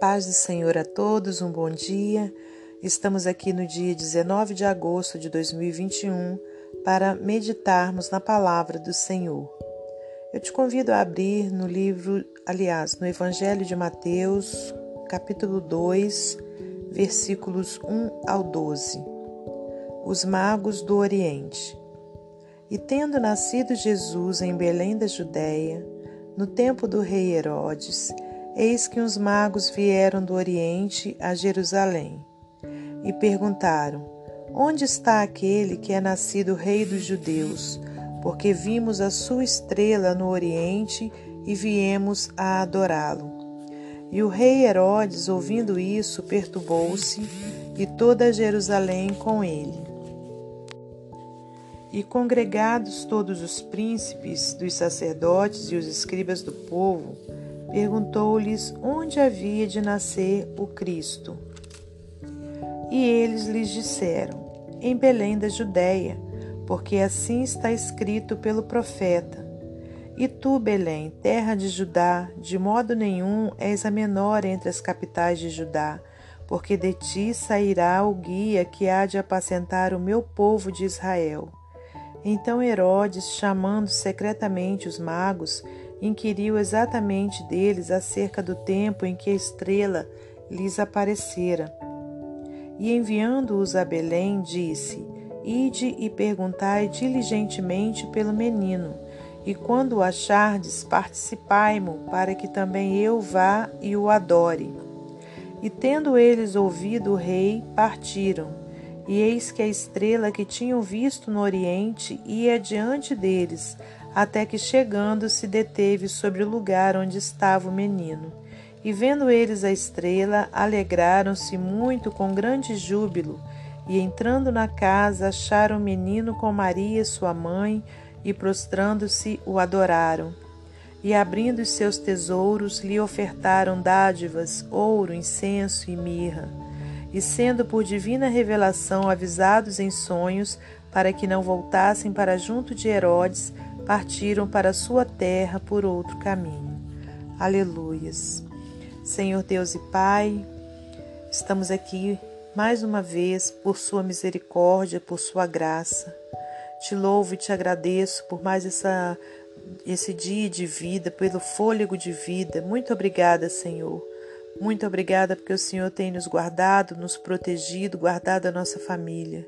paz do Senhor a todos, um bom dia. Estamos aqui no dia 19 de agosto de 2021 para meditarmos na palavra do Senhor. Eu te convido a abrir no livro, aliás, no Evangelho de Mateus, capítulo 2, versículos 1 ao 12. Os magos do Oriente. E tendo nascido Jesus em Belém da Judéia, no tempo do rei Herodes, Eis que uns magos vieram do Oriente a Jerusalém e perguntaram: Onde está aquele que é nascido Rei dos Judeus? Porque vimos a sua estrela no Oriente e viemos a adorá-lo. E o rei Herodes, ouvindo isso, perturbou-se, e toda Jerusalém com ele. E congregados todos os príncipes dos sacerdotes e os escribas do povo, perguntou-lhes onde havia de nascer o Cristo. E eles lhes disseram: Em Belém da Judéia, porque assim está escrito pelo profeta. E tu, Belém, terra de Judá, de modo nenhum és a menor entre as capitais de Judá, porque de ti sairá o guia que há de apacentar o meu povo de Israel. Então Herodes, chamando secretamente os magos, inquiriu exatamente deles acerca do tempo em que a estrela lhes aparecera. E enviando-os a Belém, disse: Ide e perguntai diligentemente pelo menino, e quando o achardes, participai-mo, para que também eu vá e o adore. E tendo eles ouvido o rei, partiram. E eis que a estrela que tinham visto no oriente ia diante deles, até que chegando se deteve sobre o lugar onde estava o menino. E vendo eles a estrela, alegraram-se muito com grande júbilo, e entrando na casa, acharam o menino com Maria, sua mãe, e prostrando-se o adoraram. E abrindo os seus tesouros, lhe ofertaram dádivas, ouro, incenso e mirra. E sendo por divina revelação avisados em sonhos, para que não voltassem para junto de Herodes, partiram para sua terra por outro caminho. Aleluias. Senhor Deus e Pai, estamos aqui mais uma vez por Sua misericórdia, por Sua graça. Te louvo e te agradeço por mais essa, esse dia de vida, pelo fôlego de vida. Muito obrigada, Senhor. Muito obrigada porque o Senhor tem nos guardado, nos protegido, guardado a nossa família.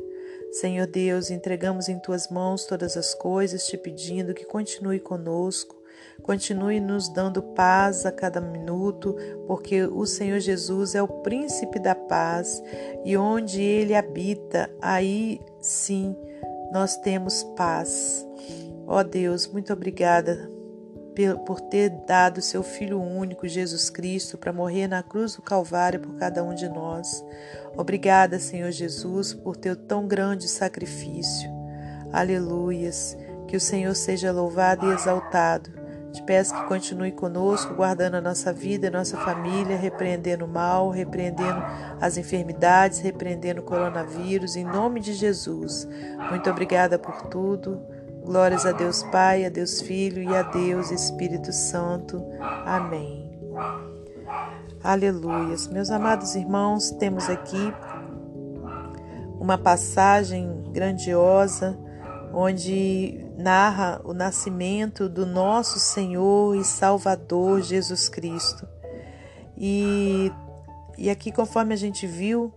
Senhor Deus, entregamos em tuas mãos todas as coisas, te pedindo que continue conosco, continue nos dando paz a cada minuto, porque o Senhor Jesus é o príncipe da paz e onde ele habita, aí sim nós temos paz. Ó Deus, muito obrigada por ter dado seu Filho único, Jesus Cristo, para morrer na cruz do Calvário por cada um de nós. Obrigada, Senhor Jesus, por teu tão grande sacrifício. Aleluias. Que o Senhor seja louvado e exaltado. Te peço que continue conosco, guardando a nossa vida, a nossa família, repreendendo o mal, repreendendo as enfermidades, repreendendo o coronavírus, em nome de Jesus. Muito obrigada por tudo. Glórias a Deus Pai, a Deus Filho e a Deus Espírito Santo. Amém. Aleluias. Meus amados irmãos, temos aqui uma passagem grandiosa onde narra o nascimento do nosso Senhor e Salvador Jesus Cristo. E, e aqui, conforme a gente viu,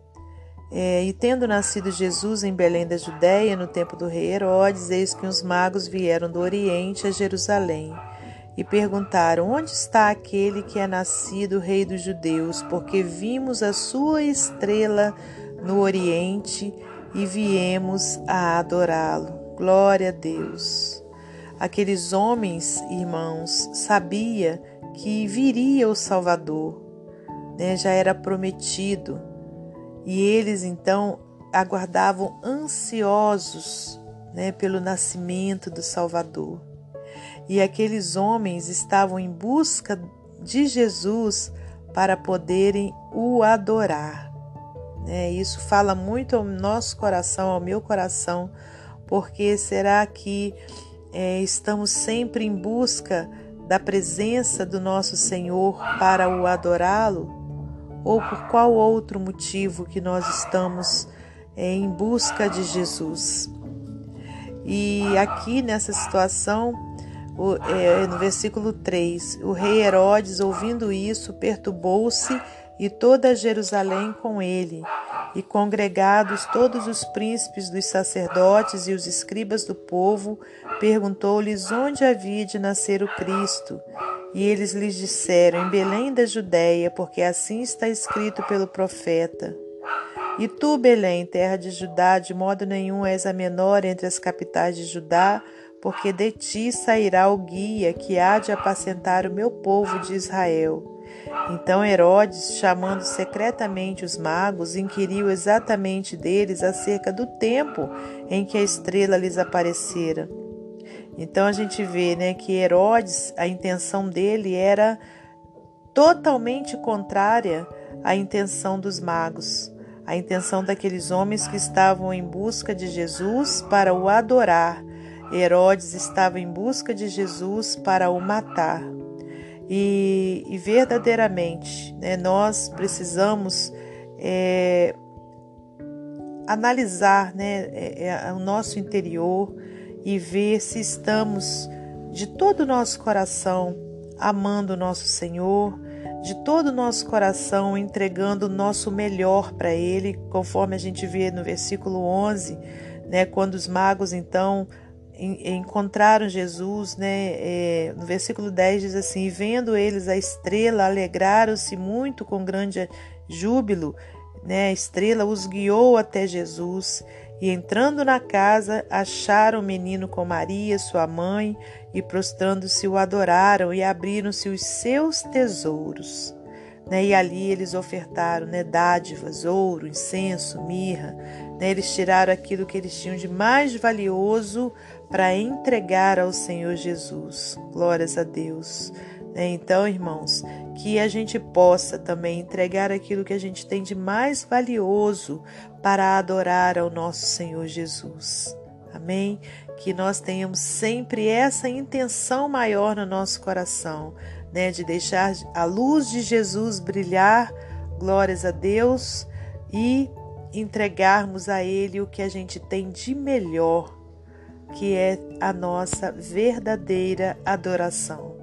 é, e tendo nascido Jesus em Belém da Judéia, no tempo do rei Herodes, eis que os magos vieram do Oriente a Jerusalém e perguntaram: Onde está aquele que é nascido rei dos judeus? Porque vimos a sua estrela no Oriente e viemos a adorá-lo. Glória a Deus. Aqueles homens, irmãos, sabia que viria o Salvador, né? já era prometido e eles então aguardavam ansiosos né, pelo nascimento do Salvador. E aqueles homens estavam em busca de Jesus para poderem o adorar. Né? Isso fala muito ao nosso coração, ao meu coração, porque será que é, estamos sempre em busca da presença do nosso Senhor para o adorá-lo? Ou por qual outro motivo que nós estamos é, em busca de Jesus. E aqui nessa situação, é, no versículo 3, o rei Herodes, ouvindo isso, perturbou-se e toda Jerusalém com ele, e congregados todos os príncipes dos sacerdotes e os escribas do povo, perguntou-lhes onde havia de nascer o Cristo. E eles lhes disseram: Em Belém da Judéia, porque assim está escrito pelo profeta. E tu, Belém, terra de Judá, de modo nenhum és a menor entre as capitais de Judá, porque de ti sairá o guia que há de apacentar o meu povo de Israel. Então Herodes, chamando secretamente os magos, inquiriu exatamente deles acerca do tempo em que a estrela lhes aparecera. Então a gente vê né, que Herodes, a intenção dele era totalmente contrária à intenção dos magos, a intenção daqueles homens que estavam em busca de Jesus para o adorar. Herodes estava em busca de Jesus para o matar. E, e verdadeiramente né, nós precisamos é, analisar né, é, é, o nosso interior e ver se estamos de todo o nosso coração amando o nosso Senhor, de todo o nosso coração entregando o nosso melhor para Ele, conforme a gente vê no versículo 11, né, quando os magos então encontraram Jesus, né? É, no versículo 10 diz assim: Vendo eles a estrela, alegraram-se muito com grande júbilo. Né? A estrela os guiou até Jesus. E entrando na casa, acharam o menino com Maria, sua mãe, e prostrando-se o adoraram e abriram-se os seus tesouros. Né? E ali eles ofertaram né, dádivas, ouro, incenso, mirra. Né? Eles tiraram aquilo que eles tinham de mais valioso para entregar ao Senhor Jesus. Glórias a Deus. Né? Então, irmãos, que a gente possa também entregar aquilo que a gente tem de mais valioso para adorar ao nosso Senhor Jesus. Amém? Que nós tenhamos sempre essa intenção maior no nosso coração, né, de deixar a luz de Jesus brilhar, glórias a Deus, e entregarmos a Ele o que a gente tem de melhor, que é a nossa verdadeira adoração.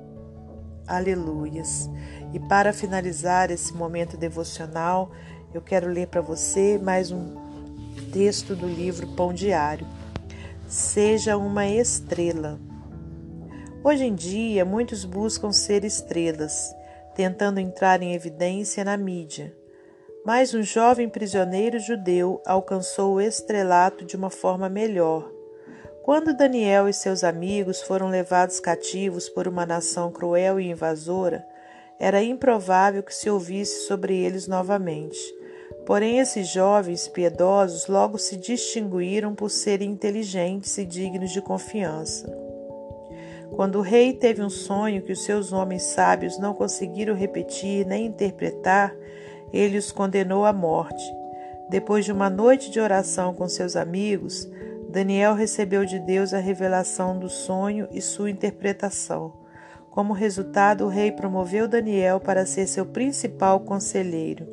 Aleluias. E para finalizar esse momento devocional, eu quero ler para você mais um texto do livro Pão Diário. Seja uma estrela. Hoje em dia, muitos buscam ser estrelas, tentando entrar em evidência na mídia. Mas um jovem prisioneiro judeu alcançou o estrelato de uma forma melhor. Quando Daniel e seus amigos foram levados cativos por uma nação cruel e invasora, era improvável que se ouvisse sobre eles novamente. Porém, esses jovens piedosos logo se distinguiram por serem inteligentes e dignos de confiança. Quando o rei teve um sonho que os seus homens sábios não conseguiram repetir nem interpretar, ele os condenou à morte. Depois de uma noite de oração com seus amigos, Daniel recebeu de Deus a revelação do sonho e sua interpretação. Como resultado, o rei promoveu Daniel para ser seu principal conselheiro.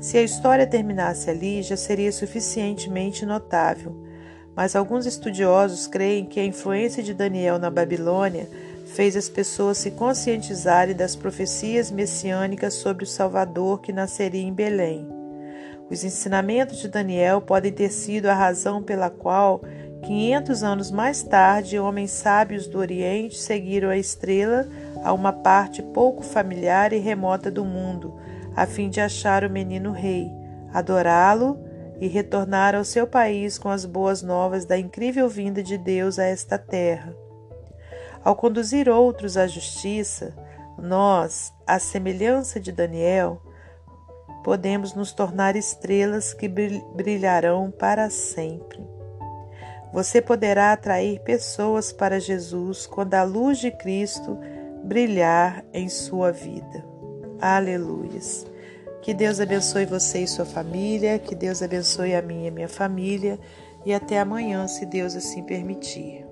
Se a história terminasse ali, já seria suficientemente notável mas alguns estudiosos creem que a influência de Daniel na Babilônia fez as pessoas se conscientizarem das profecias messiânicas sobre o Salvador que nasceria em Belém. Os ensinamentos de Daniel podem ter sido a razão pela qual, 500 anos mais tarde, homens sábios do Oriente seguiram a estrela a uma parte pouco familiar e remota do mundo, a fim de achar o menino rei, adorá-lo e retornar ao seu país com as boas novas da incrível vinda de Deus a esta terra. Ao conduzir outros à justiça, nós, à semelhança de Daniel, podemos nos tornar estrelas que brilharão para sempre. Você poderá atrair pessoas para Jesus quando a luz de Cristo brilhar em sua vida. Aleluias. Que Deus abençoe você e sua família, que Deus abençoe a minha e minha família, e até amanhã, se Deus assim permitir.